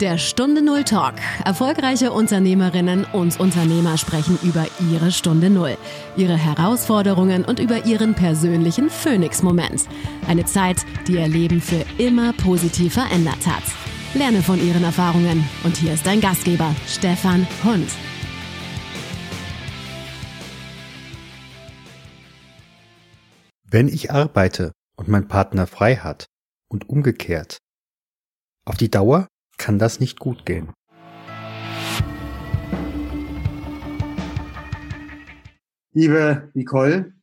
Der Stunde Null Talk. Erfolgreiche Unternehmerinnen und Unternehmer sprechen über ihre Stunde Null, ihre Herausforderungen und über ihren persönlichen Phoenix-Moment. Eine Zeit, die ihr Leben für immer positiv verändert hat. Lerne von ihren Erfahrungen. Und hier ist dein Gastgeber, Stefan Hund. Wenn ich arbeite und mein Partner frei hat und umgekehrt, auf die Dauer kann das nicht gut gehen. Liebe Nicole,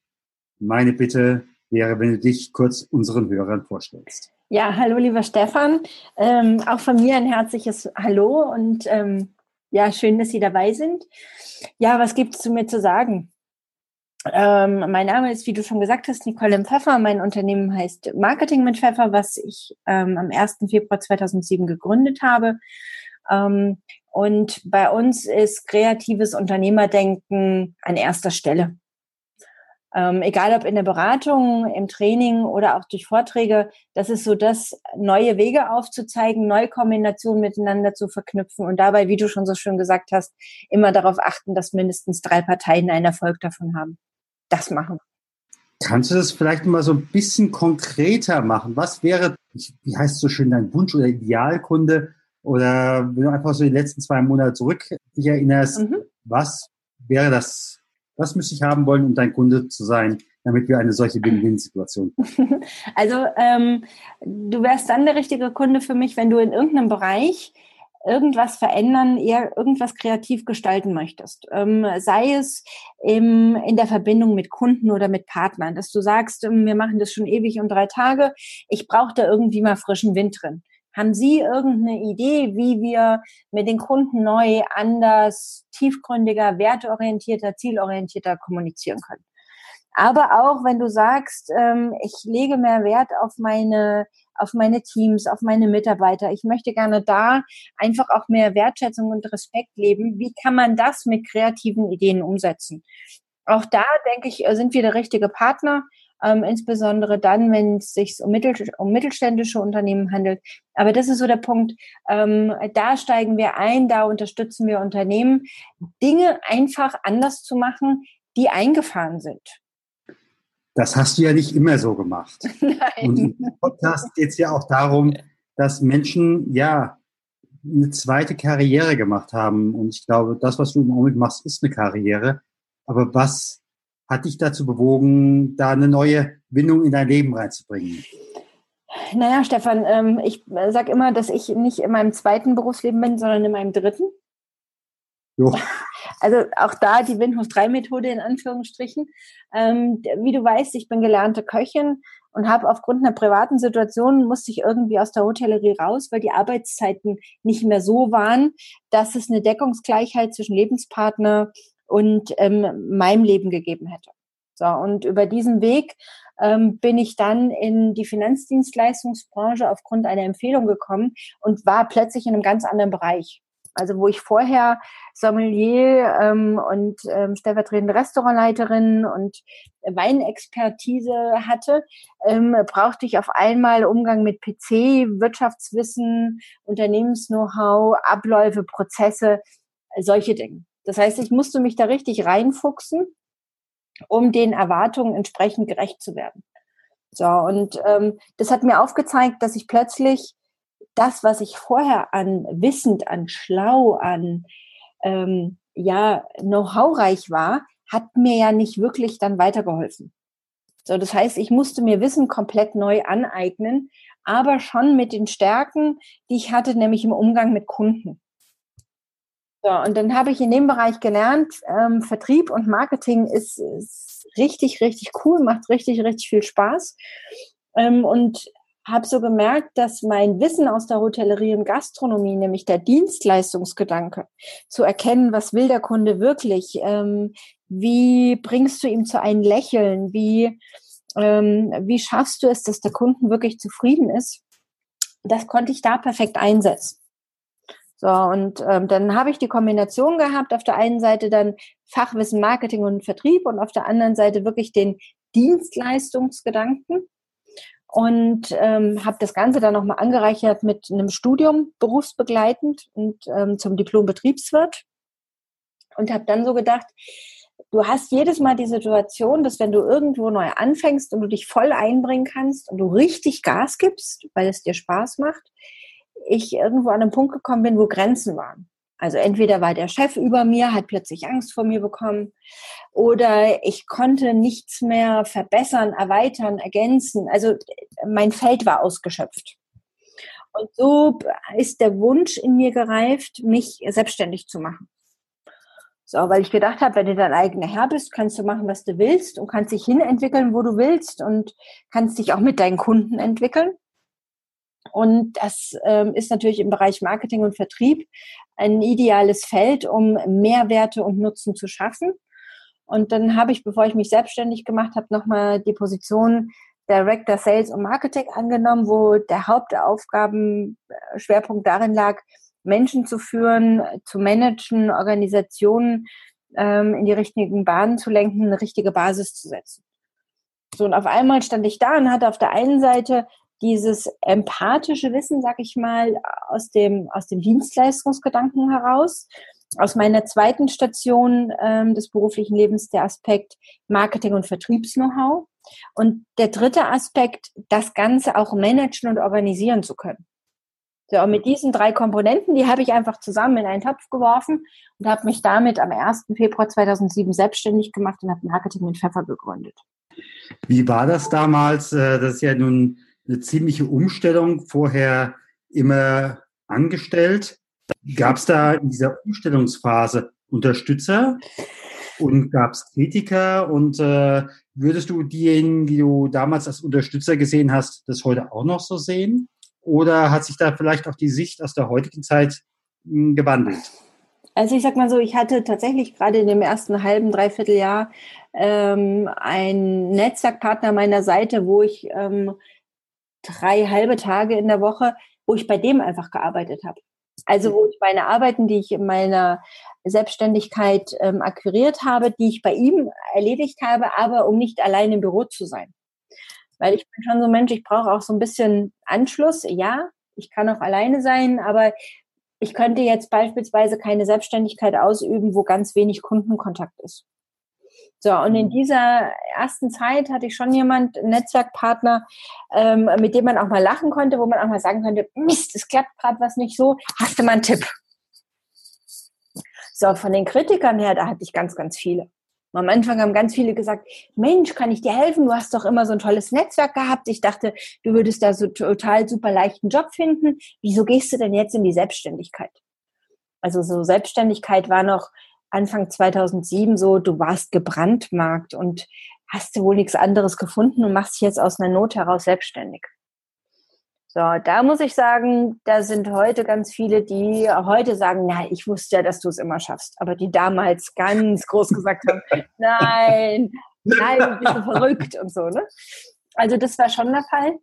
meine Bitte wäre, wenn du dich kurz unseren Hörern vorstellst. Ja, hallo lieber Stefan. Ähm, auch von mir ein herzliches Hallo und ähm, ja, schön, dass Sie dabei sind. Ja, was gibt es zu mir zu sagen? Ähm, mein Name ist, wie du schon gesagt hast, Nicole Pfeffer. Mein Unternehmen heißt Marketing mit Pfeffer, was ich ähm, am 1. Februar 2007 gegründet habe. Ähm, und bei uns ist kreatives Unternehmerdenken an erster Stelle. Ähm, egal ob in der Beratung, im Training oder auch durch Vorträge, das ist so das, neue Wege aufzuzeigen, neue Kombinationen miteinander zu verknüpfen und dabei, wie du schon so schön gesagt hast, immer darauf achten, dass mindestens drei Parteien einen Erfolg davon haben das machen. Kannst du das vielleicht mal so ein bisschen konkreter machen? Was wäre, wie heißt so schön, dein Wunsch oder Idealkunde? Oder wenn du einfach so die letzten zwei Monate zurück dich erinnerst, mhm. was wäre das, was müsste ich haben wollen, um dein Kunde zu sein, damit wir eine solche Win-Win-Situation Also ähm, du wärst dann der richtige Kunde für mich, wenn du in irgendeinem Bereich irgendwas verändern, eher irgendwas kreativ gestalten möchtest. Ähm, sei es im, in der Verbindung mit Kunden oder mit Partnern, dass du sagst, ähm, wir machen das schon ewig um drei Tage, ich brauche da irgendwie mal frischen Wind drin. Haben Sie irgendeine Idee, wie wir mit den Kunden neu, anders, tiefgründiger, werteorientierter, zielorientierter kommunizieren können? Aber auch wenn du sagst, ähm, ich lege mehr Wert auf meine auf meine Teams, auf meine Mitarbeiter. Ich möchte gerne da einfach auch mehr Wertschätzung und Respekt leben. Wie kann man das mit kreativen Ideen umsetzen? Auch da, denke ich, sind wir der richtige Partner. Ähm, insbesondere dann, wenn es sich um, mittel, um mittelständische Unternehmen handelt. Aber das ist so der Punkt. Ähm, da steigen wir ein, da unterstützen wir Unternehmen, Dinge einfach anders zu machen, die eingefahren sind. Das hast du ja nicht immer so gemacht. Nein. Und im Podcast geht es ja auch darum, dass Menschen ja eine zweite Karriere gemacht haben. Und ich glaube, das, was du im Augenblick machst, ist eine Karriere. Aber was hat dich dazu bewogen, da eine neue Windung in dein Leben reinzubringen? Naja, Stefan, ähm, ich sage immer, dass ich nicht in meinem zweiten Berufsleben bin, sondern in meinem dritten. Jo. Also auch da die Windhof 3 Methode in Anführungsstrichen. Ähm, wie du weißt, ich bin gelernte Köchin und habe aufgrund einer privaten Situation musste ich irgendwie aus der Hotellerie raus, weil die Arbeitszeiten nicht mehr so waren, dass es eine Deckungsgleichheit zwischen Lebenspartner und ähm, meinem Leben gegeben hätte. So, und über diesen Weg ähm, bin ich dann in die Finanzdienstleistungsbranche aufgrund einer Empfehlung gekommen und war plötzlich in einem ganz anderen Bereich. Also wo ich vorher Sommelier ähm, und ähm, stellvertretende Restaurantleiterin und Weinexpertise hatte, ähm, brauchte ich auf einmal Umgang mit PC, Wirtschaftswissen, Unternehmens-Know-how, Abläufe, Prozesse, solche Dinge. Das heißt, ich musste mich da richtig reinfuchsen, um den Erwartungen entsprechend gerecht zu werden. So, und ähm, das hat mir aufgezeigt, dass ich plötzlich das, was ich vorher an wissend, an schlau, an ähm, ja Know-how-reich war, hat mir ja nicht wirklich dann weitergeholfen. So, das heißt, ich musste mir Wissen komplett neu aneignen, aber schon mit den Stärken, die ich hatte, nämlich im Umgang mit Kunden. So, und dann habe ich in dem Bereich gelernt, ähm, Vertrieb und Marketing ist, ist richtig, richtig cool, macht richtig, richtig viel Spaß. Ähm, und habe so gemerkt, dass mein Wissen aus der Hotellerie und Gastronomie, nämlich der Dienstleistungsgedanke, zu erkennen, was will der Kunde wirklich, ähm, wie bringst du ihm zu einem Lächeln, wie, ähm, wie schaffst du es, dass der Kunden wirklich zufrieden ist, das konnte ich da perfekt einsetzen. So, und ähm, dann habe ich die Kombination gehabt, auf der einen Seite dann Fachwissen, Marketing und Vertrieb und auf der anderen Seite wirklich den Dienstleistungsgedanken und ähm, habe das Ganze dann nochmal angereichert mit einem Studium berufsbegleitend und ähm, zum Diplom Betriebswirt und habe dann so gedacht, du hast jedes Mal die Situation, dass wenn du irgendwo neu anfängst und du dich voll einbringen kannst und du richtig Gas gibst, weil es dir Spaß macht, ich irgendwo an einen Punkt gekommen bin, wo Grenzen waren. Also entweder war der Chef über mir, hat plötzlich Angst vor mir bekommen, oder ich konnte nichts mehr verbessern, erweitern, ergänzen. Also mein Feld war ausgeschöpft. Und so ist der Wunsch in mir gereift, mich selbstständig zu machen. So, weil ich gedacht habe, wenn du dein eigener Herr bist, kannst du machen, was du willst und kannst dich hinentwickeln, wo du willst und kannst dich auch mit deinen Kunden entwickeln. Und das ähm, ist natürlich im Bereich Marketing und Vertrieb ein ideales Feld, um Mehrwerte und Nutzen zu schaffen. Und dann habe ich, bevor ich mich selbstständig gemacht habe, nochmal die Position Director Sales und Marketing angenommen, wo der Hauptaufgabenschwerpunkt darin lag, Menschen zu führen, zu managen, Organisationen ähm, in die richtigen Bahnen zu lenken, eine richtige Basis zu setzen. So, und auf einmal stand ich da und hatte auf der einen Seite dieses empathische Wissen, sag ich mal, aus dem, aus dem Dienstleistungsgedanken heraus. Aus meiner zweiten Station ähm, des beruflichen Lebens der Aspekt Marketing und Vertriebs-Know-how. Und der dritte Aspekt, das Ganze auch managen und organisieren zu können. So, und mit diesen drei Komponenten, die habe ich einfach zusammen in einen Topf geworfen und habe mich damit am 1. Februar 2007 selbstständig gemacht und habe Marketing mit Pfeffer gegründet. Wie war das damals? Äh, das ist ja nun eine ziemliche Umstellung, vorher immer angestellt. Gab es da in dieser Umstellungsphase Unterstützer und gab es Kritiker? Und äh, würdest du diejenigen, die du damals als Unterstützer gesehen hast, das heute auch noch so sehen? Oder hat sich da vielleicht auch die Sicht aus der heutigen Zeit hm, gewandelt? Also ich sag mal so, ich hatte tatsächlich gerade in dem ersten halben, dreiviertel Jahr ähm, einen Netzwerkpartner meiner Seite, wo ich ähm, drei halbe Tage in der Woche, wo ich bei dem einfach gearbeitet habe. Also wo ich meine Arbeiten, die ich in meiner Selbstständigkeit ähm, akquiriert habe, die ich bei ihm erledigt habe, aber um nicht allein im Büro zu sein. Weil ich bin schon so ein Mensch, ich brauche auch so ein bisschen Anschluss. Ja, ich kann auch alleine sein, aber ich könnte jetzt beispielsweise keine Selbstständigkeit ausüben, wo ganz wenig Kundenkontakt ist. So, und in mhm. dieser ersten Zeit hatte ich schon jemand, einen Netzwerkpartner, ähm, mit dem man auch mal lachen konnte, wo man auch mal sagen konnte, Mist, es klappt gerade was nicht so, hast du mal einen Tipp? So, von den Kritikern her, da hatte ich ganz, ganz viele. Am Anfang haben ganz viele gesagt, Mensch, kann ich dir helfen? Du hast doch immer so ein tolles Netzwerk gehabt. Ich dachte, du würdest da so total super leichten Job finden. Wieso gehst du denn jetzt in die Selbstständigkeit? Also so Selbstständigkeit war noch Anfang 2007 so, du warst gebrandmarkt und hast du wohl nichts anderes gefunden und machst dich jetzt aus einer Not heraus selbstständig. So, da muss ich sagen, da sind heute ganz viele, die heute sagen, na, ich wusste ja, dass du es immer schaffst, aber die damals ganz groß gesagt haben, nein, nein, du bist du verrückt und so, ne? Also das war schon der Fall.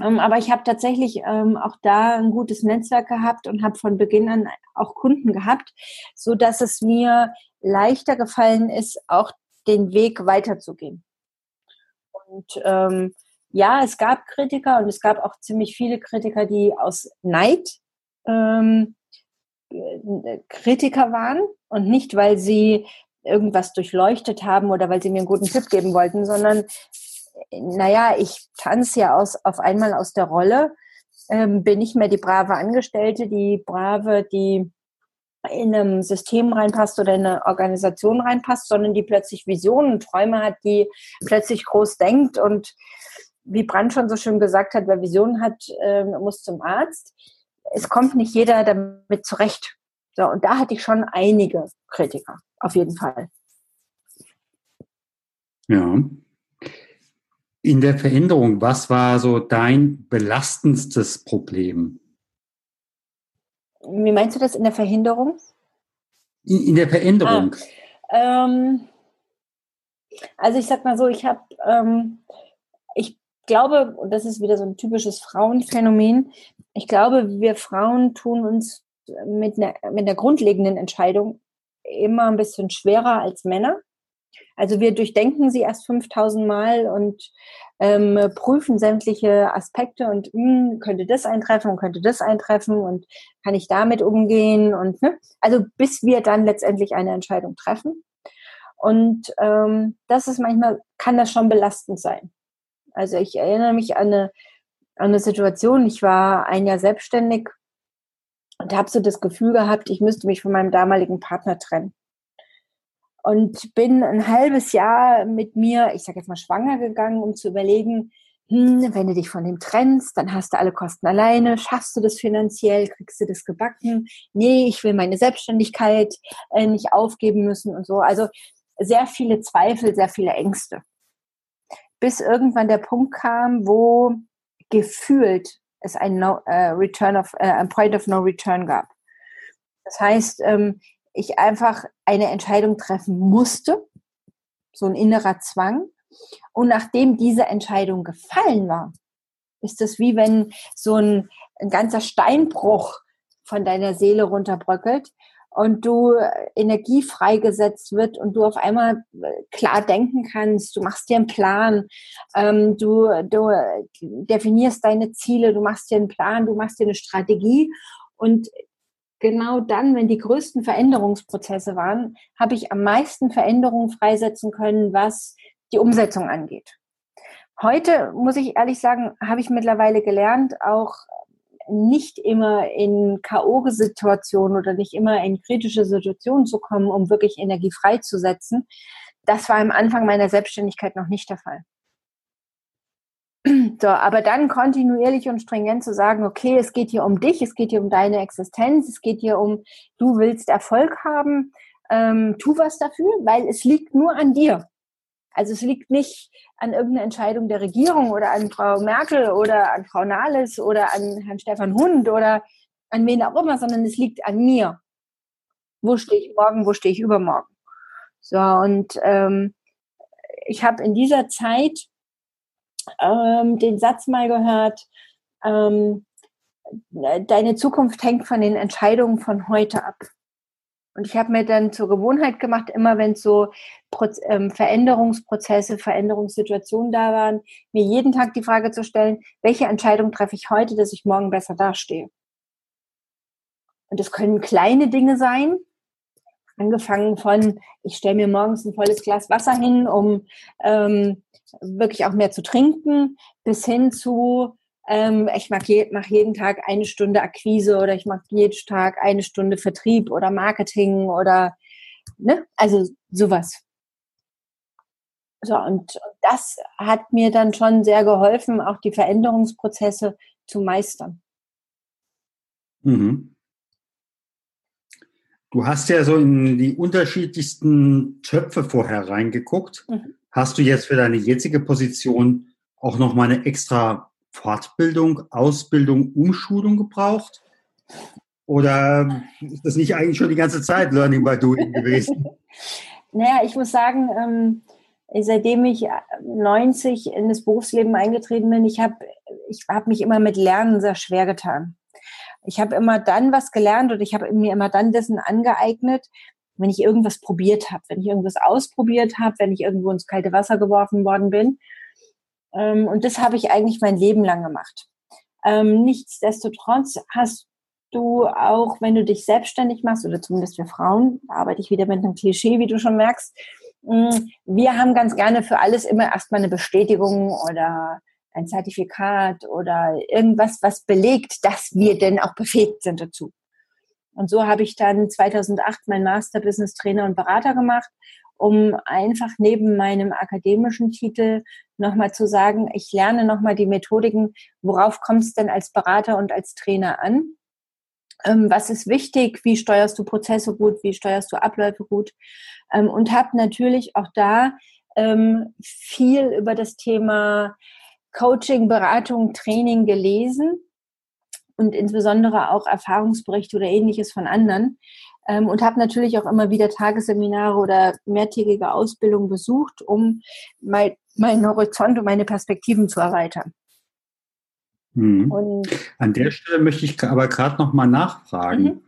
Ähm, aber ich habe tatsächlich ähm, auch da ein gutes Netzwerk gehabt und habe von Beginn an auch Kunden gehabt, so dass es mir leichter gefallen ist, auch den Weg weiterzugehen. Und ähm, ja, es gab Kritiker und es gab auch ziemlich viele Kritiker, die aus Neid ähm, äh, Kritiker waren und nicht, weil sie irgendwas durchleuchtet haben oder weil sie mir einen guten Tipp geben wollten, sondern naja, ich tanze ja aus, auf einmal aus der Rolle, ähm, bin nicht mehr die brave Angestellte, die brave, die in einem System reinpasst oder in eine Organisation reinpasst, sondern die plötzlich Visionen, Träume hat, die plötzlich groß denkt und wie Brand schon so schön gesagt hat, wer Visionen hat, äh, muss zum Arzt. Es kommt nicht jeder damit zurecht. So, und da hatte ich schon einige Kritiker, auf jeden Fall. Ja. In der Veränderung, was war so dein belastendstes Problem? Wie meinst du das in der Verhinderung? In, in der Veränderung. Ah, ähm, also ich sag mal so, ich habe ähm, glaube, und das ist wieder so ein typisches Frauenphänomen, ich glaube, wir Frauen tun uns mit einer, mit einer grundlegenden Entscheidung immer ein bisschen schwerer als Männer. Also wir durchdenken sie erst 5000 Mal und ähm, prüfen sämtliche Aspekte und mh, hm, könnte das eintreffen und könnte das eintreffen und kann ich damit umgehen und ne? also bis wir dann letztendlich eine Entscheidung treffen. Und ähm, das ist manchmal, kann das schon belastend sein. Also ich erinnere mich an eine, an eine Situation, ich war ein Jahr selbstständig und habe so das Gefühl gehabt, ich müsste mich von meinem damaligen Partner trennen und bin ein halbes Jahr mit mir, ich sage jetzt mal schwanger gegangen, um zu überlegen, hm, wenn du dich von dem trennst, dann hast du alle Kosten alleine, schaffst du das finanziell, kriegst du das gebacken? Nee, ich will meine Selbstständigkeit äh, nicht aufgeben müssen und so. Also sehr viele Zweifel, sehr viele Ängste. Bis irgendwann der Punkt kam, wo gefühlt es ein no, äh, Return of, äh, ein Point of No Return gab. Das heißt, ähm, ich einfach eine Entscheidung treffen musste, so ein innerer Zwang. Und nachdem diese Entscheidung gefallen war, ist es wie wenn so ein, ein ganzer Steinbruch von deiner Seele runterbröckelt und du Energie freigesetzt wird und du auf einmal klar denken kannst, du machst dir einen Plan, ähm, du, du definierst deine Ziele, du machst dir einen Plan, du machst dir eine Strategie und genau dann, wenn die größten Veränderungsprozesse waren, habe ich am meisten Veränderungen freisetzen können, was die Umsetzung angeht. Heute, muss ich ehrlich sagen, habe ich mittlerweile gelernt, auch nicht immer in K.O.-Situationen oder nicht immer in kritische Situationen zu kommen, um wirklich Energie freizusetzen. Das war am Anfang meiner Selbstständigkeit noch nicht der Fall. So, aber dann kontinuierlich und stringent zu sagen, okay, es geht hier um dich, es geht hier um deine Existenz, es geht hier um, du willst Erfolg haben, ähm, tu was dafür, weil es liegt nur an dir. Also es liegt nicht an irgendeiner Entscheidung der Regierung oder an Frau Merkel oder an Frau Nahles oder an Herrn Stefan Hund oder an wen auch immer, sondern es liegt an mir. Wo stehe ich morgen, wo stehe ich übermorgen? So, und ähm, ich habe in dieser Zeit ähm, den Satz mal gehört, ähm, deine Zukunft hängt von den Entscheidungen von heute ab. Und ich habe mir dann zur Gewohnheit gemacht, immer wenn so Proz ähm, Veränderungsprozesse, Veränderungssituationen da waren, mir jeden Tag die Frage zu stellen, welche Entscheidung treffe ich heute, dass ich morgen besser dastehe. Und das können kleine Dinge sein, angefangen von, ich stelle mir morgens ein volles Glas Wasser hin, um ähm, wirklich auch mehr zu trinken, bis hin zu, ähm, ich mache je, mach jeden Tag eine Stunde Akquise oder ich mache jeden Tag eine Stunde Vertrieb oder Marketing oder, ne, also sowas. So, und das hat mir dann schon sehr geholfen, auch die Veränderungsprozesse zu meistern. Mhm. Du hast ja so in die unterschiedlichsten Töpfe vorher reingeguckt. Mhm. Hast du jetzt für deine jetzige Position auch noch mal eine extra Fortbildung, Ausbildung, Umschulung gebraucht? Oder ist das nicht eigentlich schon die ganze Zeit Learning by Doing gewesen? naja, ich muss sagen, ähm, seitdem ich 90 in das Berufsleben eingetreten bin, ich habe ich hab mich immer mit Lernen sehr schwer getan. Ich habe immer dann was gelernt und ich habe mir immer dann dessen angeeignet, wenn ich irgendwas probiert habe, wenn ich irgendwas ausprobiert habe, wenn ich irgendwo ins kalte Wasser geworfen worden bin. Ähm, und das habe ich eigentlich mein Leben lang gemacht. Ähm, nichtsdestotrotz hast du auch, wenn du dich selbstständig machst, oder zumindest für Frauen, da arbeite ich wieder mit einem Klischee, wie du schon merkst, mh, wir haben ganz gerne für alles immer erstmal eine Bestätigung oder ein Zertifikat oder irgendwas, was belegt, dass wir denn auch befähigt sind dazu. Und so habe ich dann 2008 mein Master Business Trainer und Berater gemacht, um einfach neben meinem akademischen Titel nochmal zu sagen, ich lerne nochmal die Methodiken, worauf kommt es denn als Berater und als Trainer an? Ähm, was ist wichtig? Wie steuerst du Prozesse gut? Wie steuerst du Abläufe gut? Ähm, und habe natürlich auch da ähm, viel über das Thema Coaching, Beratung, Training gelesen und insbesondere auch Erfahrungsberichte oder ähnliches von anderen. Ähm, und habe natürlich auch immer wieder Tagesseminare oder mehrtägige Ausbildung besucht, um mein, meinen Horizont und meine Perspektiven zu erweitern. Mhm. An der Stelle möchte ich aber gerade noch mal nachfragen. Mhm.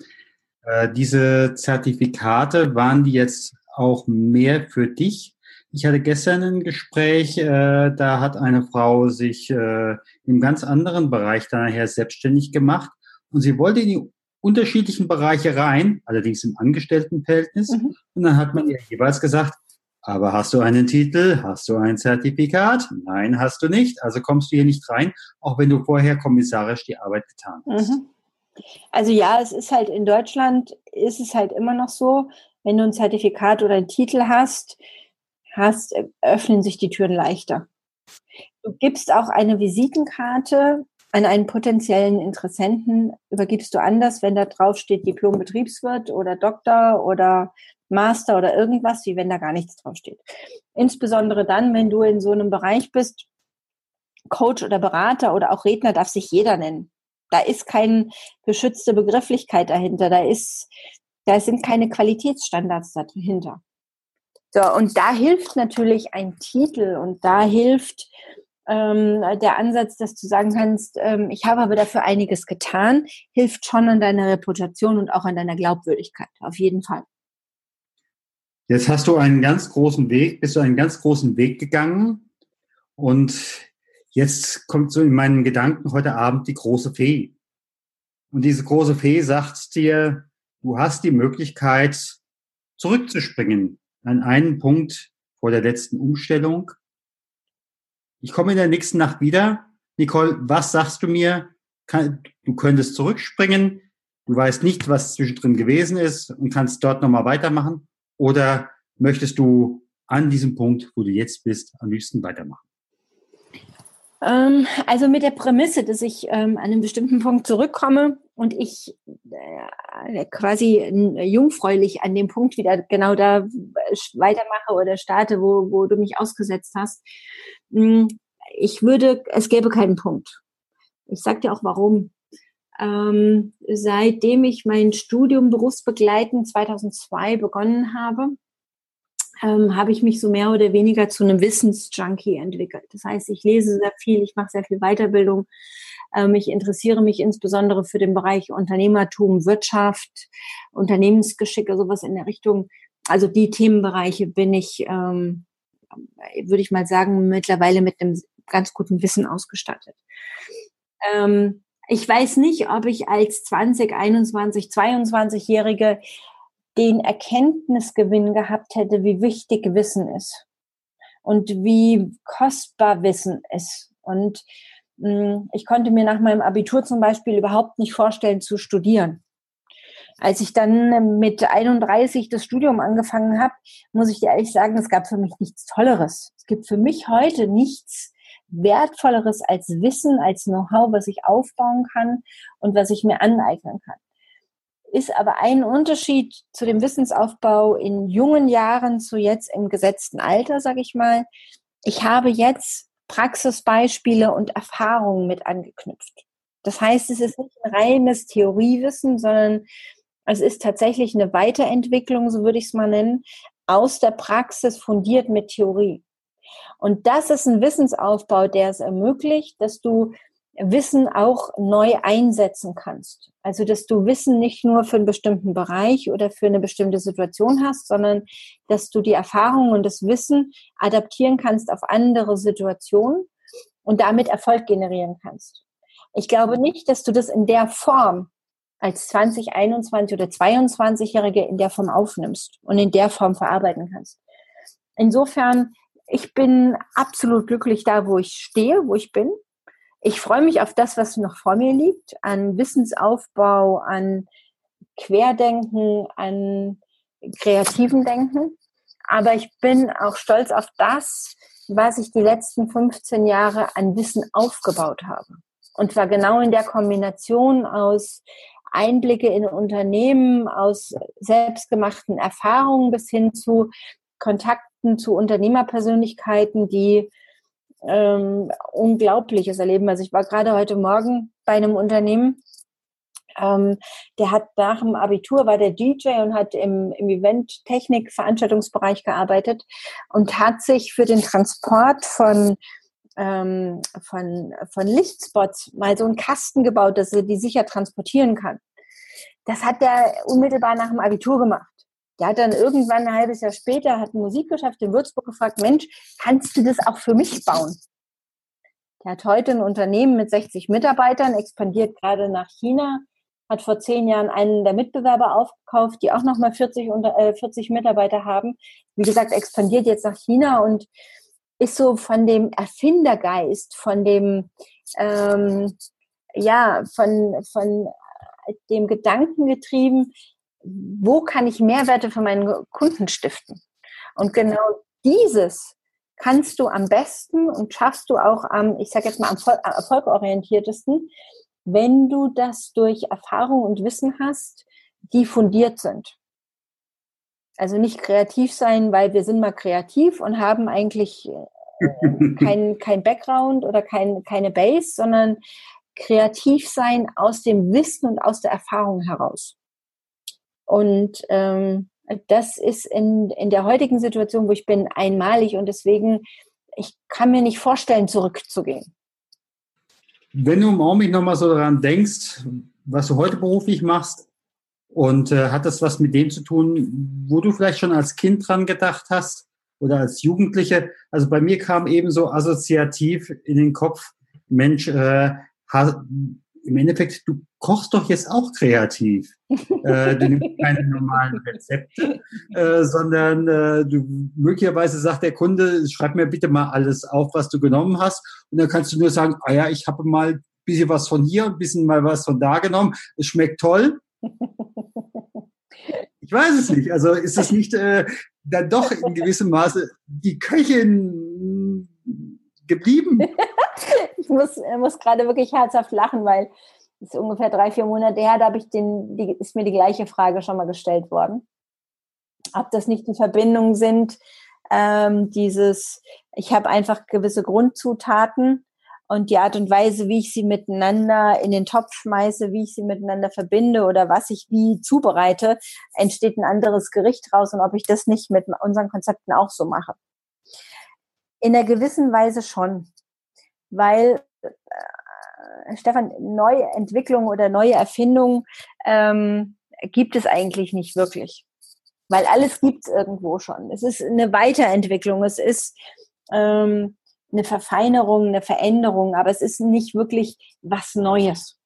Äh, diese Zertifikate, waren die jetzt auch mehr für dich Ich hatte gestern ein Gespräch, äh, da hat eine Frau sich äh, im ganz anderen Bereich daher selbstständig gemacht und sie wollte in die unterschiedlichen Bereiche rein, allerdings im Angestelltenverhältnis. Mhm. Und dann hat man ihr jeweils gesagt, aber hast du einen Titel? Hast du ein Zertifikat? Nein, hast du nicht. Also kommst du hier nicht rein, auch wenn du vorher kommissarisch die Arbeit getan hast. Mhm. Also ja, es ist halt in Deutschland ist es halt immer noch so, wenn du ein Zertifikat oder einen Titel hast, hast, öffnen sich die Türen leichter. Du gibst auch eine Visitenkarte an einen potenziellen Interessenten, übergibst du anders, wenn da drauf steht Diplom-Betriebswirt oder Doktor oder Master oder irgendwas, wie wenn da gar nichts drauf steht. Insbesondere dann, wenn du in so einem Bereich bist, Coach oder Berater oder auch Redner darf sich jeder nennen. Da ist keine geschützte Begrifflichkeit dahinter. Da ist, da sind keine Qualitätsstandards dahinter. So, und da hilft natürlich ein Titel und da hilft ähm, der Ansatz, dass du sagen kannst, ähm, ich habe aber dafür einiges getan, hilft schon an deiner Reputation und auch an deiner Glaubwürdigkeit, auf jeden Fall. Jetzt hast du einen ganz großen Weg, bist du einen ganz großen Weg gegangen und jetzt kommt so in meinen Gedanken heute Abend die große Fee. Und diese große Fee sagt dir, du hast die Möglichkeit zurückzuspringen an einen Punkt vor der letzten Umstellung. Ich komme in der nächsten Nacht wieder. Nicole, was sagst du mir? Du könntest zurückspringen. Du weißt nicht, was zwischendrin gewesen ist und kannst dort nochmal weitermachen. Oder möchtest du an diesem Punkt, wo du jetzt bist, am liebsten weitermachen? Ähm, also mit der Prämisse, dass ich ähm, an einem bestimmten Punkt zurückkomme und ich äh, quasi jungfräulich an dem Punkt wieder genau da weitermache oder starte, wo, wo du mich ausgesetzt hast. Hm, ich würde, es gäbe keinen Punkt. Ich sag dir auch warum. Ähm, seitdem ich mein Studium berufsbegleitend 2002 begonnen habe, ähm, habe ich mich so mehr oder weniger zu einem Wissensjunkie entwickelt. Das heißt, ich lese sehr viel, ich mache sehr viel Weiterbildung. Ähm, ich interessiere mich insbesondere für den Bereich Unternehmertum, Wirtschaft, Unternehmensgeschicke, sowas in der Richtung. Also die Themenbereiche bin ich, ähm, würde ich mal sagen, mittlerweile mit einem ganz guten Wissen ausgestattet. Ähm, ich weiß nicht, ob ich als 20, 21, 22-Jährige den Erkenntnisgewinn gehabt hätte, wie wichtig Wissen ist und wie kostbar Wissen ist. Und ich konnte mir nach meinem Abitur zum Beispiel überhaupt nicht vorstellen zu studieren. Als ich dann mit 31 das Studium angefangen habe, muss ich dir ehrlich sagen, es gab für mich nichts Tolleres. Es gibt für mich heute nichts Wertvolleres als Wissen, als Know-how, was ich aufbauen kann und was ich mir aneignen kann ist aber ein Unterschied zu dem Wissensaufbau in jungen Jahren zu jetzt im gesetzten Alter, sage ich mal. Ich habe jetzt Praxisbeispiele und Erfahrungen mit angeknüpft. Das heißt, es ist nicht ein reines Theoriewissen, sondern es ist tatsächlich eine Weiterentwicklung, so würde ich es mal nennen, aus der Praxis fundiert mit Theorie. Und das ist ein Wissensaufbau, der es ermöglicht, dass du Wissen auch neu einsetzen kannst. Also, dass du Wissen nicht nur für einen bestimmten Bereich oder für eine bestimmte Situation hast, sondern dass du die Erfahrung und das Wissen adaptieren kannst auf andere Situationen und damit Erfolg generieren kannst. Ich glaube nicht, dass du das in der Form als 20, 21 oder 22-Jährige in der Form aufnimmst und in der Form verarbeiten kannst. Insofern, ich bin absolut glücklich da, wo ich stehe, wo ich bin ich freue mich auf das, was noch vor mir liegt, an Wissensaufbau, an Querdenken, an kreativen Denken. Aber ich bin auch stolz auf das, was ich die letzten 15 Jahre an Wissen aufgebaut habe. Und zwar genau in der Kombination aus Einblicke in Unternehmen, aus selbstgemachten Erfahrungen bis hin zu Kontakten zu Unternehmerpersönlichkeiten, die ähm, Unglaubliches erleben. Also ich war gerade heute Morgen bei einem Unternehmen, ähm, der hat nach dem Abitur, war der DJ und hat im, im Event-Technik-Veranstaltungsbereich gearbeitet und hat sich für den Transport von ähm, von, von Lichtspots mal so einen Kasten gebaut, dass er die sicher transportieren kann. Das hat er unmittelbar nach dem Abitur gemacht. Der hat dann irgendwann ein halbes Jahr später, hat ein Musikgeschäft in Würzburg gefragt, Mensch, kannst du das auch für mich bauen? Der hat heute ein Unternehmen mit 60 Mitarbeitern, expandiert gerade nach China, hat vor zehn Jahren einen der Mitbewerber aufgekauft, die auch nochmal 40, äh, 40 Mitarbeiter haben. Wie gesagt, expandiert jetzt nach China und ist so von dem Erfindergeist, von dem, ähm, ja, von, von dem Gedanken getrieben, wo kann ich Mehrwerte für meinen Kunden stiften? Und genau dieses kannst du am besten und schaffst du auch am, ich sage jetzt mal, am erfolgorientiertesten, wenn du das durch Erfahrung und Wissen hast, die fundiert sind. Also nicht kreativ sein, weil wir sind mal kreativ und haben eigentlich äh, kein, kein Background oder kein, keine Base, sondern kreativ sein aus dem Wissen und aus der Erfahrung heraus. Und ähm, das ist in, in der heutigen Situation, wo ich bin, einmalig und deswegen, ich kann mir nicht vorstellen, zurückzugehen. Wenn du im Augenblick nochmal so daran denkst, was du heute beruflich machst, und äh, hat das was mit dem zu tun, wo du vielleicht schon als Kind dran gedacht hast oder als Jugendliche? Also bei mir kam eben so assoziativ in den Kopf, Mensch, äh, im Endeffekt, du kochst doch jetzt auch kreativ. äh, du nimmst keine normalen Rezepte, äh, sondern äh, du möglicherweise sagt der Kunde, schreib mir bitte mal alles auf, was du genommen hast. Und dann kannst du nur sagen, ah ja, ich habe mal ein bisschen was von hier, ein bisschen mal was von da genommen. Es schmeckt toll. Ich weiß es nicht. Also ist es nicht äh, dann doch in gewissem Maße die Köchin geblieben? ich muss, muss gerade wirklich herzhaft lachen, weil es ist ungefähr drei, vier Monate her, da ich den, die, ist mir die gleiche Frage schon mal gestellt worden. Ob das nicht die Verbindungen sind, ähm, dieses, ich habe einfach gewisse Grundzutaten und die Art und Weise, wie ich sie miteinander in den Topf schmeiße, wie ich sie miteinander verbinde oder was ich wie zubereite, entsteht ein anderes Gericht raus und ob ich das nicht mit unseren Konzepten auch so mache. In einer gewissen Weise schon, weil äh, Stefan, neue Entwicklungen oder neue Erfindungen ähm, gibt es eigentlich nicht wirklich. Weil alles gibt es irgendwo schon. Es ist eine Weiterentwicklung, es ist ähm, eine Verfeinerung, eine Veränderung, aber es ist nicht wirklich was Neues.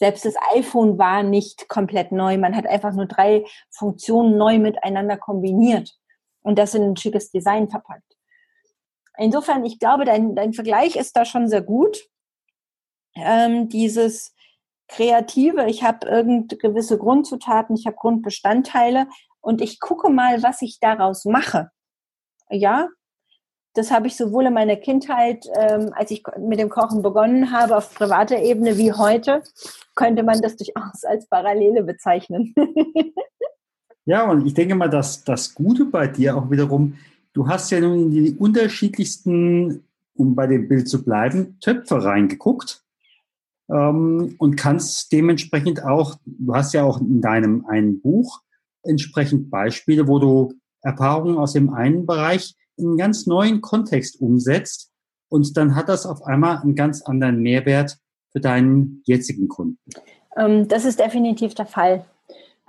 Selbst das iPhone war nicht komplett neu. Man hat einfach nur drei Funktionen neu miteinander kombiniert und das in ein schickes Design verpackt. Insofern, ich glaube, dein, dein Vergleich ist da schon sehr gut. Ähm, dieses Kreative, ich habe irgend gewisse Grundzutaten, ich habe Grundbestandteile und ich gucke mal, was ich daraus mache. Ja, das habe ich sowohl in meiner Kindheit, ähm, als ich mit dem Kochen begonnen habe, auf privater Ebene wie heute, könnte man das durchaus als Parallele bezeichnen. ja, und ich denke mal, dass das Gute bei dir auch wiederum Du hast ja nun in die unterschiedlichsten, um bei dem Bild zu bleiben, Töpfe reingeguckt ähm, und kannst dementsprechend auch, du hast ja auch in deinem einen Buch entsprechend Beispiele, wo du Erfahrungen aus dem einen Bereich in einen ganz neuen Kontext umsetzt und dann hat das auf einmal einen ganz anderen Mehrwert für deinen jetzigen Kunden. Ähm, das ist definitiv der Fall.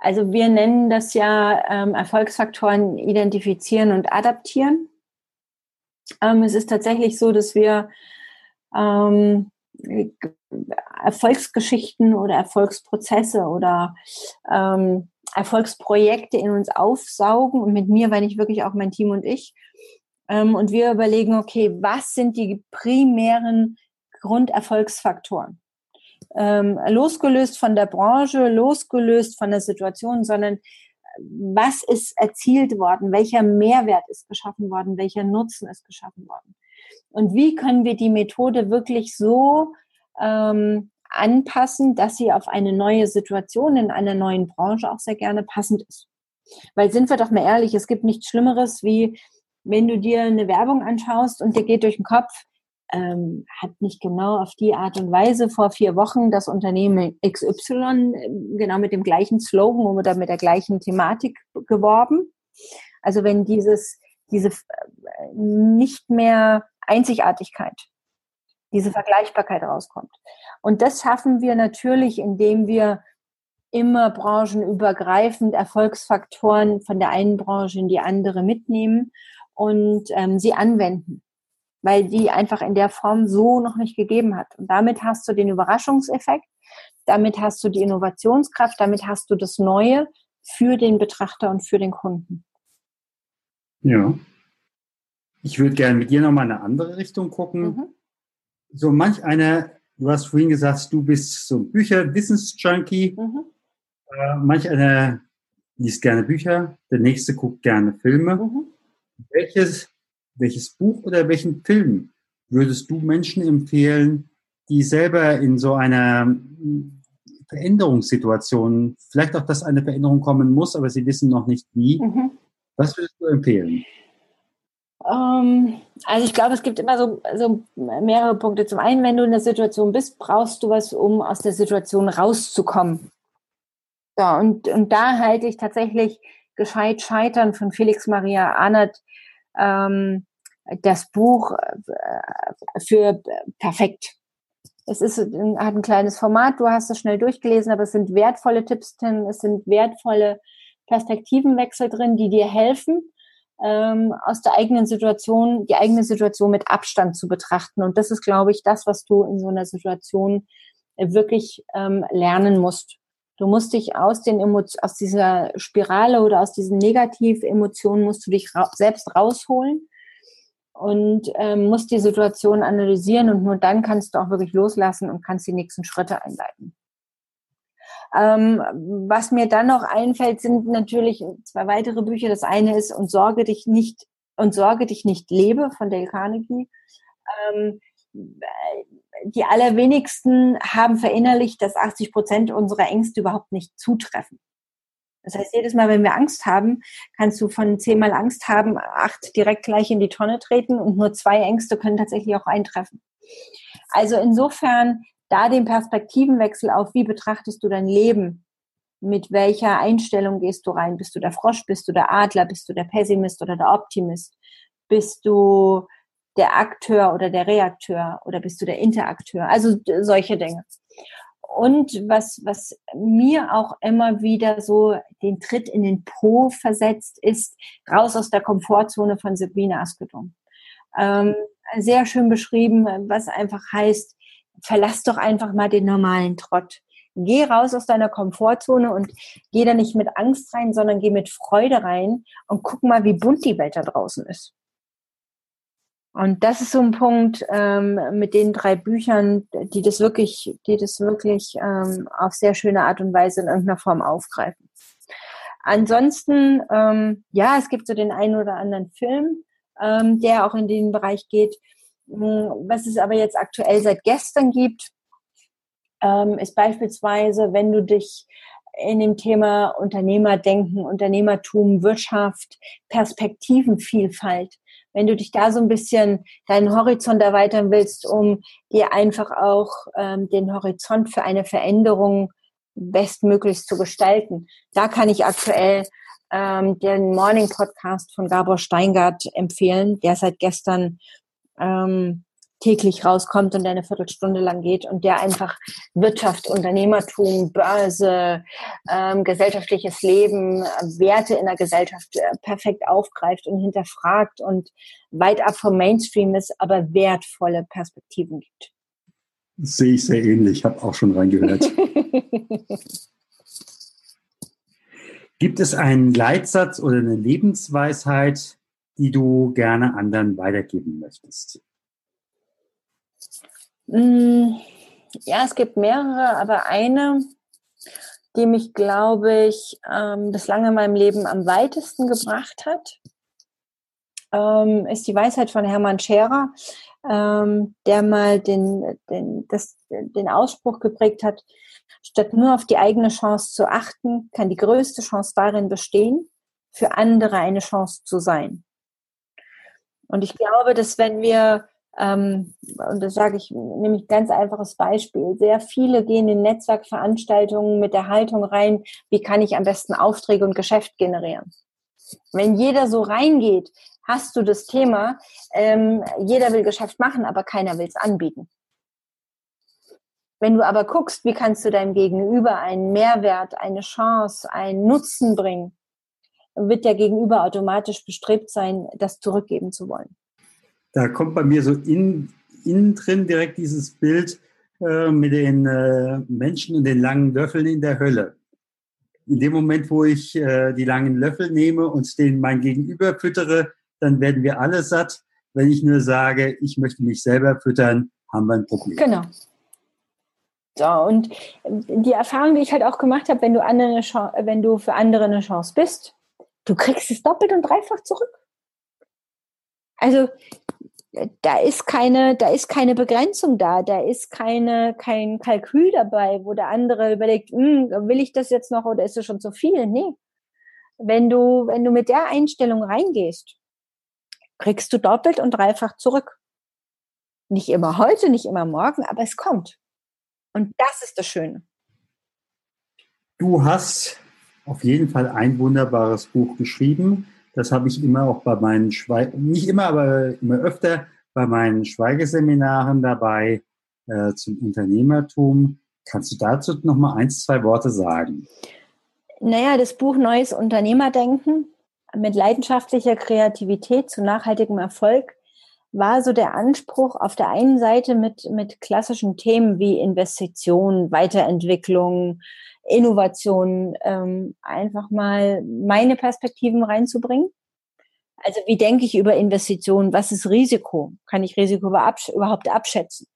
Also wir nennen das ja ähm, Erfolgsfaktoren identifizieren und adaptieren. Ähm, es ist tatsächlich so, dass wir ähm, Erfolgsgeschichten oder Erfolgsprozesse oder ähm, Erfolgsprojekte in uns aufsaugen und mit mir meine ich wirklich auch mein Team und ich. Ähm, und wir überlegen, okay, was sind die primären Grunderfolgsfaktoren? Ähm, losgelöst von der Branche, losgelöst von der Situation, sondern was ist erzielt worden, welcher Mehrwert ist geschaffen worden, welcher Nutzen ist geschaffen worden. Und wie können wir die Methode wirklich so ähm, anpassen, dass sie auf eine neue Situation in einer neuen Branche auch sehr gerne passend ist. Weil sind wir doch mal ehrlich, es gibt nichts Schlimmeres, wie wenn du dir eine Werbung anschaust und dir geht durch den Kopf, ähm, hat nicht genau auf die Art und Weise vor vier Wochen das Unternehmen XY äh, genau mit dem gleichen Slogan oder mit der gleichen Thematik geworben. Also wenn dieses, diese äh, nicht mehr Einzigartigkeit, diese Vergleichbarkeit rauskommt. Und das schaffen wir natürlich, indem wir immer branchenübergreifend Erfolgsfaktoren von der einen Branche in die andere mitnehmen und ähm, sie anwenden, weil die einfach in der Form so noch nicht gegeben hat. Und damit hast du den Überraschungseffekt, damit hast du die Innovationskraft, damit hast du das Neue für den Betrachter und für den Kunden. Ja. Ich würde gerne mit dir nochmal in eine andere Richtung gucken. Mhm. So manch einer, du hast vorhin gesagt, du bist so ein Bücher-Wissensjunkie. Mhm. Äh, manch einer liest gerne Bücher, der nächste guckt gerne Filme. Mhm. Welches, welches Buch oder welchen Film würdest du Menschen empfehlen, die selber in so einer Veränderungssituation, vielleicht auch, dass eine Veränderung kommen muss, aber sie wissen noch nicht wie. Mhm. Was würdest du empfehlen? Ähm, also ich glaube, es gibt immer so, so mehrere Punkte. Zum einen, wenn du in der Situation bist, brauchst du was, um aus der Situation rauszukommen. So, und, und da halte ich tatsächlich Gescheit Scheitern von Felix Maria Arnert ähm, das Buch äh, für perfekt. Es ist, hat ein kleines Format, du hast es schnell durchgelesen, aber es sind wertvolle Tipps drin, es sind wertvolle Perspektivenwechsel drin, die dir helfen, ähm, aus der eigenen Situation, die eigene Situation mit Abstand zu betrachten. Und das ist, glaube ich, das, was du in so einer Situation wirklich ähm, lernen musst. Du musst dich aus den Emotionen, aus dieser Spirale oder aus diesen Negativemotionen musst du dich ra selbst rausholen und ähm, musst die Situation analysieren und nur dann kannst du auch wirklich loslassen und kannst die nächsten Schritte einleiten. Ähm, was mir dann noch einfällt, sind natürlich zwei weitere Bücher. Das eine ist und sorge dich nicht und sorge dich nicht lebe von Dale Carnegie. Ähm, die allerwenigsten haben verinnerlicht, dass 80 Prozent unserer Ängste überhaupt nicht zutreffen. Das heißt, jedes Mal, wenn wir Angst haben, kannst du von zehnmal Angst haben, acht direkt gleich in die Tonne treten und nur zwei Ängste können tatsächlich auch eintreffen. Also insofern da den Perspektivenwechsel auf, wie betrachtest du dein Leben? Mit welcher Einstellung gehst du rein? Bist du der Frosch? Bist du der Adler? Bist du der Pessimist oder der Optimist? Bist du der Akteur oder der Reakteur oder bist du der Interakteur? Also solche Dinge. Und was, was mir auch immer wieder so den Tritt in den Po versetzt, ist raus aus der Komfortzone von Sabrina Askedom. Ähm, sehr schön beschrieben, was einfach heißt, verlass doch einfach mal den normalen Trott. Geh raus aus deiner Komfortzone und geh da nicht mit Angst rein, sondern geh mit Freude rein und guck mal, wie bunt die Welt da draußen ist. Und das ist so ein Punkt ähm, mit den drei Büchern, die das wirklich, die das wirklich ähm, auf sehr schöne Art und Weise in irgendeiner Form aufgreifen. Ansonsten, ähm, ja, es gibt so den einen oder anderen Film, ähm, der auch in den Bereich geht. Hm, was es aber jetzt aktuell seit gestern gibt, ähm, ist beispielsweise, wenn du dich in dem Thema Unternehmerdenken, Unternehmertum, Wirtschaft, Perspektivenvielfalt wenn du dich da so ein bisschen deinen Horizont erweitern willst, um dir einfach auch ähm, den Horizont für eine Veränderung bestmöglichst zu gestalten. Da kann ich aktuell ähm, den Morning Podcast von Gabor Steingart empfehlen, der seit gestern ähm, täglich rauskommt und der eine Viertelstunde lang geht und der einfach Wirtschaft, Unternehmertum, Börse, ähm, gesellschaftliches Leben, Werte in der Gesellschaft äh, perfekt aufgreift und hinterfragt und weit ab vom Mainstream ist, aber wertvolle Perspektiven gibt. Das sehe ich sehr ähnlich, habe auch schon reingehört. Gibt es einen Leitsatz oder eine Lebensweisheit, die du gerne anderen weitergeben möchtest? Mm, ja, es gibt mehrere, aber eine, die mich, glaube ich, ähm, bislang in meinem Leben am weitesten gebracht hat, ähm, ist die Weisheit von Hermann Scherer, ähm, der mal den, den, das, den Ausspruch geprägt hat, statt nur auf die eigene Chance zu achten, kann die größte Chance darin bestehen, für andere eine Chance zu sein. Und ich glaube, dass wenn wir ähm, und das sage ich nämlich ganz einfaches Beispiel. Sehr viele gehen in Netzwerkveranstaltungen mit der Haltung rein, wie kann ich am besten Aufträge und Geschäft generieren. Wenn jeder so reingeht, hast du das Thema, ähm, jeder will Geschäft machen, aber keiner will es anbieten. Wenn du aber guckst, wie kannst du deinem Gegenüber einen Mehrwert, eine Chance, einen Nutzen bringen, wird der Gegenüber automatisch bestrebt sein, das zurückgeben zu wollen. Da kommt bei mir so in, innen drin direkt dieses Bild äh, mit den äh, Menschen und den langen Löffeln in der Hölle. In dem Moment, wo ich äh, die langen Löffel nehme und den mein Gegenüber füttere, dann werden wir alle satt. Wenn ich nur sage, ich möchte mich selber füttern, haben wir ein Problem. Genau. So, und die Erfahrung, die ich halt auch gemacht habe, wenn du, andere wenn du für andere eine Chance bist, du kriegst es doppelt und dreifach zurück. Also da ist keine, da ist keine Begrenzung da, da ist keine, kein Kalkül dabei, wo der andere überlegt, hm, will ich das jetzt noch oder ist es schon zu viel? Nee. Wenn du, wenn du mit der Einstellung reingehst, kriegst du doppelt und dreifach zurück. Nicht immer heute, nicht immer morgen, aber es kommt. Und das ist das Schöne. Du hast auf jeden Fall ein wunderbares Buch geschrieben. Das habe ich immer auch bei meinen Schweig nicht immer, aber immer öfter bei meinen Schweigeseminaren dabei äh, zum Unternehmertum. Kannst du dazu noch mal eins, zwei Worte sagen? Naja, das Buch Neues Unternehmerdenken mit leidenschaftlicher Kreativität zu nachhaltigem Erfolg war so der Anspruch auf der einen Seite mit, mit klassischen Themen wie Investitionen, Weiterentwicklung, Innovation, ähm, einfach mal meine Perspektiven reinzubringen. Also wie denke ich über Investitionen? Was ist Risiko? Kann ich Risiko überhaupt abschätzen?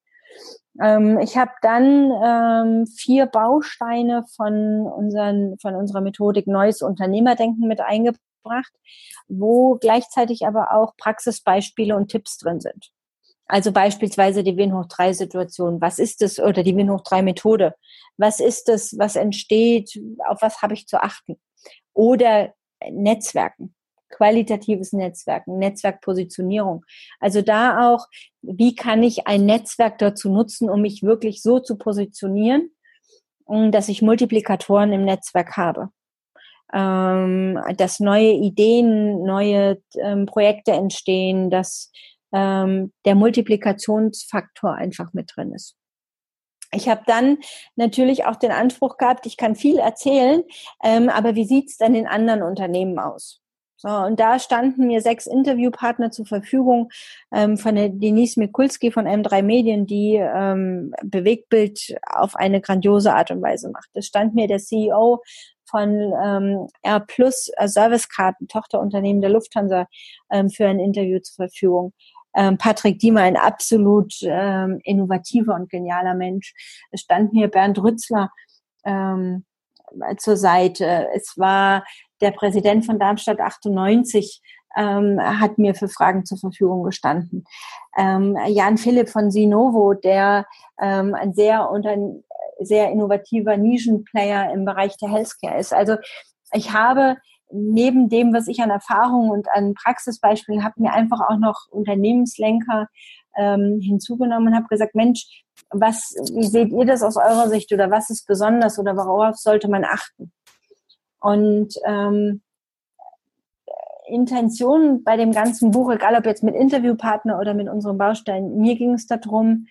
Ähm, ich habe dann ähm, vier Bausteine von, unseren, von unserer Methodik Neues Unternehmerdenken mit eingebracht gebracht, wo gleichzeitig aber auch Praxisbeispiele und Tipps drin sind. Also beispielsweise die Win hoch 3 Situation. Was ist es oder die Win hoch 3 Methode? Was ist es? Was entsteht? Auf was habe ich zu achten? Oder Netzwerken, qualitatives Netzwerken, Netzwerkpositionierung. Also da auch, wie kann ich ein Netzwerk dazu nutzen, um mich wirklich so zu positionieren, dass ich Multiplikatoren im Netzwerk habe ähm, dass neue Ideen, neue ähm, Projekte entstehen, dass ähm, der Multiplikationsfaktor einfach mit drin ist. Ich habe dann natürlich auch den Anspruch gehabt, ich kann viel erzählen, ähm, aber wie sieht's denn in anderen Unternehmen aus? So, und da standen mir sechs Interviewpartner zur Verfügung ähm, von der Denise Mikulski von M3 Medien, die ähm, Bewegtbild auf eine grandiose Art und Weise macht. Es stand mir der CEO von ähm, R Plus äh, Servicekarten, Tochterunternehmen der Lufthansa, ähm, für ein Interview zur Verfügung. Ähm, Patrick Diemer, ein absolut ähm, innovativer und genialer Mensch. Es stand mir Bernd Rützler ähm, zur Seite. Es war der Präsident von Darmstadt 98, ähm, hat mir für Fragen zur Verfügung gestanden. Ähm, Jan Philipp von Sinovo, der ähm, ein sehr unter, sehr innovativer Nischenplayer im Bereich der Healthcare ist. Also ich habe neben dem, was ich an Erfahrung und an Praxisbeispielen habe, mir einfach auch noch Unternehmenslenker ähm, hinzugenommen und habe gesagt, Mensch, was, wie seht ihr das aus eurer Sicht oder was ist besonders oder worauf sollte man achten? Und ähm, Intention bei dem ganzen Buch, egal ob jetzt mit Interviewpartner oder mit unserem Baustein, mir ging es darum,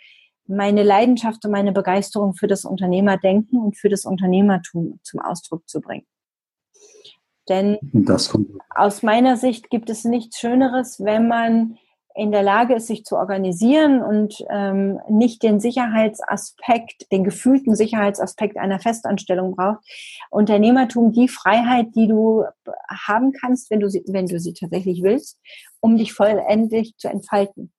meine Leidenschaft und meine Begeisterung für das Unternehmerdenken und für das Unternehmertum zum Ausdruck zu bringen. Denn aus meiner Sicht gibt es nichts Schöneres, wenn man in der Lage ist, sich zu organisieren und ähm, nicht den Sicherheitsaspekt, den gefühlten Sicherheitsaspekt einer Festanstellung braucht. Unternehmertum, die Freiheit, die du haben kannst, wenn du sie, wenn du sie tatsächlich willst, um dich vollendlich zu entfalten.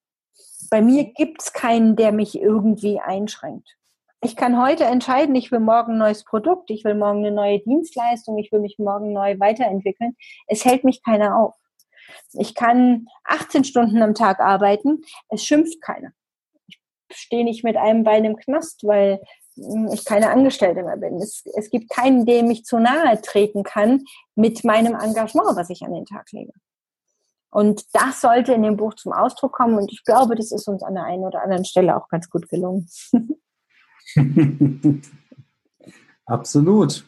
Bei mir gibt es keinen, der mich irgendwie einschränkt. Ich kann heute entscheiden, ich will morgen ein neues Produkt, ich will morgen eine neue Dienstleistung, ich will mich morgen neu weiterentwickeln. Es hält mich keiner auf. Ich kann 18 Stunden am Tag arbeiten, es schimpft keiner. Ich stehe nicht mit einem Bein im Knast, weil hm, ich keine Angestellte mehr bin. Es, es gibt keinen, dem ich zu nahe treten kann mit meinem Engagement, was ich an den Tag lege. Und das sollte in dem Buch zum Ausdruck kommen. Und ich glaube, das ist uns an der einen oder anderen Stelle auch ganz gut gelungen. Absolut.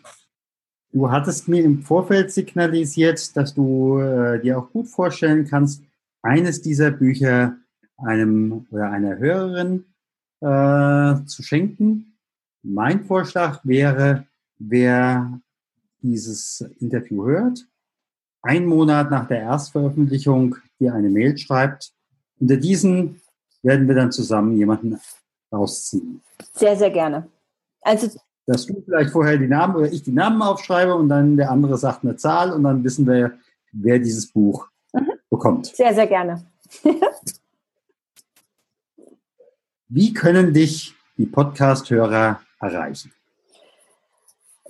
Du hattest mir im Vorfeld signalisiert, dass du äh, dir auch gut vorstellen kannst, eines dieser Bücher einem oder einer Hörerin äh, zu schenken. mein Vorschlag wäre, wer dieses Interview hört, ein Monat nach der Erstveröffentlichung dir eine Mail schreibt. Unter diesen werden wir dann zusammen jemanden rausziehen. Sehr, sehr gerne. Also dass du vielleicht vorher die Namen oder ich die Namen aufschreibe und dann der andere sagt eine Zahl und dann wissen wir, wer dieses Buch mhm. bekommt. Sehr, sehr gerne. Wie können dich die Podcast-Hörer erreichen?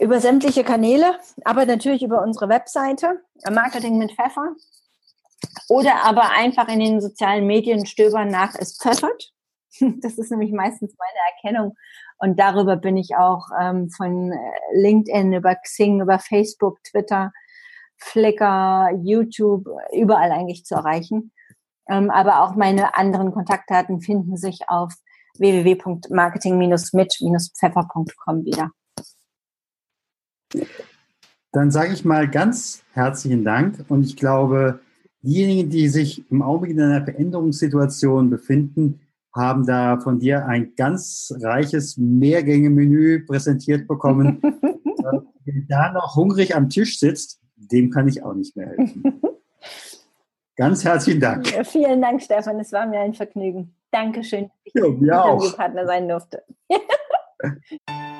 Über sämtliche Kanäle, aber natürlich über unsere Webseite, Marketing mit Pfeffer. Oder aber einfach in den sozialen Medien stöbern nach Es pfeffert. Das ist nämlich meistens meine Erkennung. Und darüber bin ich auch ähm, von LinkedIn über Xing, über Facebook, Twitter, Flickr, YouTube, überall eigentlich zu erreichen. Ähm, aber auch meine anderen Kontaktdaten finden sich auf www.marketing-mit-pfeffer.com wieder. Dann sage ich mal ganz herzlichen Dank und ich glaube, diejenigen, die sich im Augenblick in einer Veränderungssituation befinden, haben da von dir ein ganz reiches Mehrgänge-Menü präsentiert bekommen. Wer da noch hungrig am Tisch sitzt, dem kann ich auch nicht mehr helfen. Ganz herzlichen Dank. Vielen Dank, Stefan. Es war mir ein Vergnügen. Dankeschön, dass ich ja, Interviewpartner sein durfte.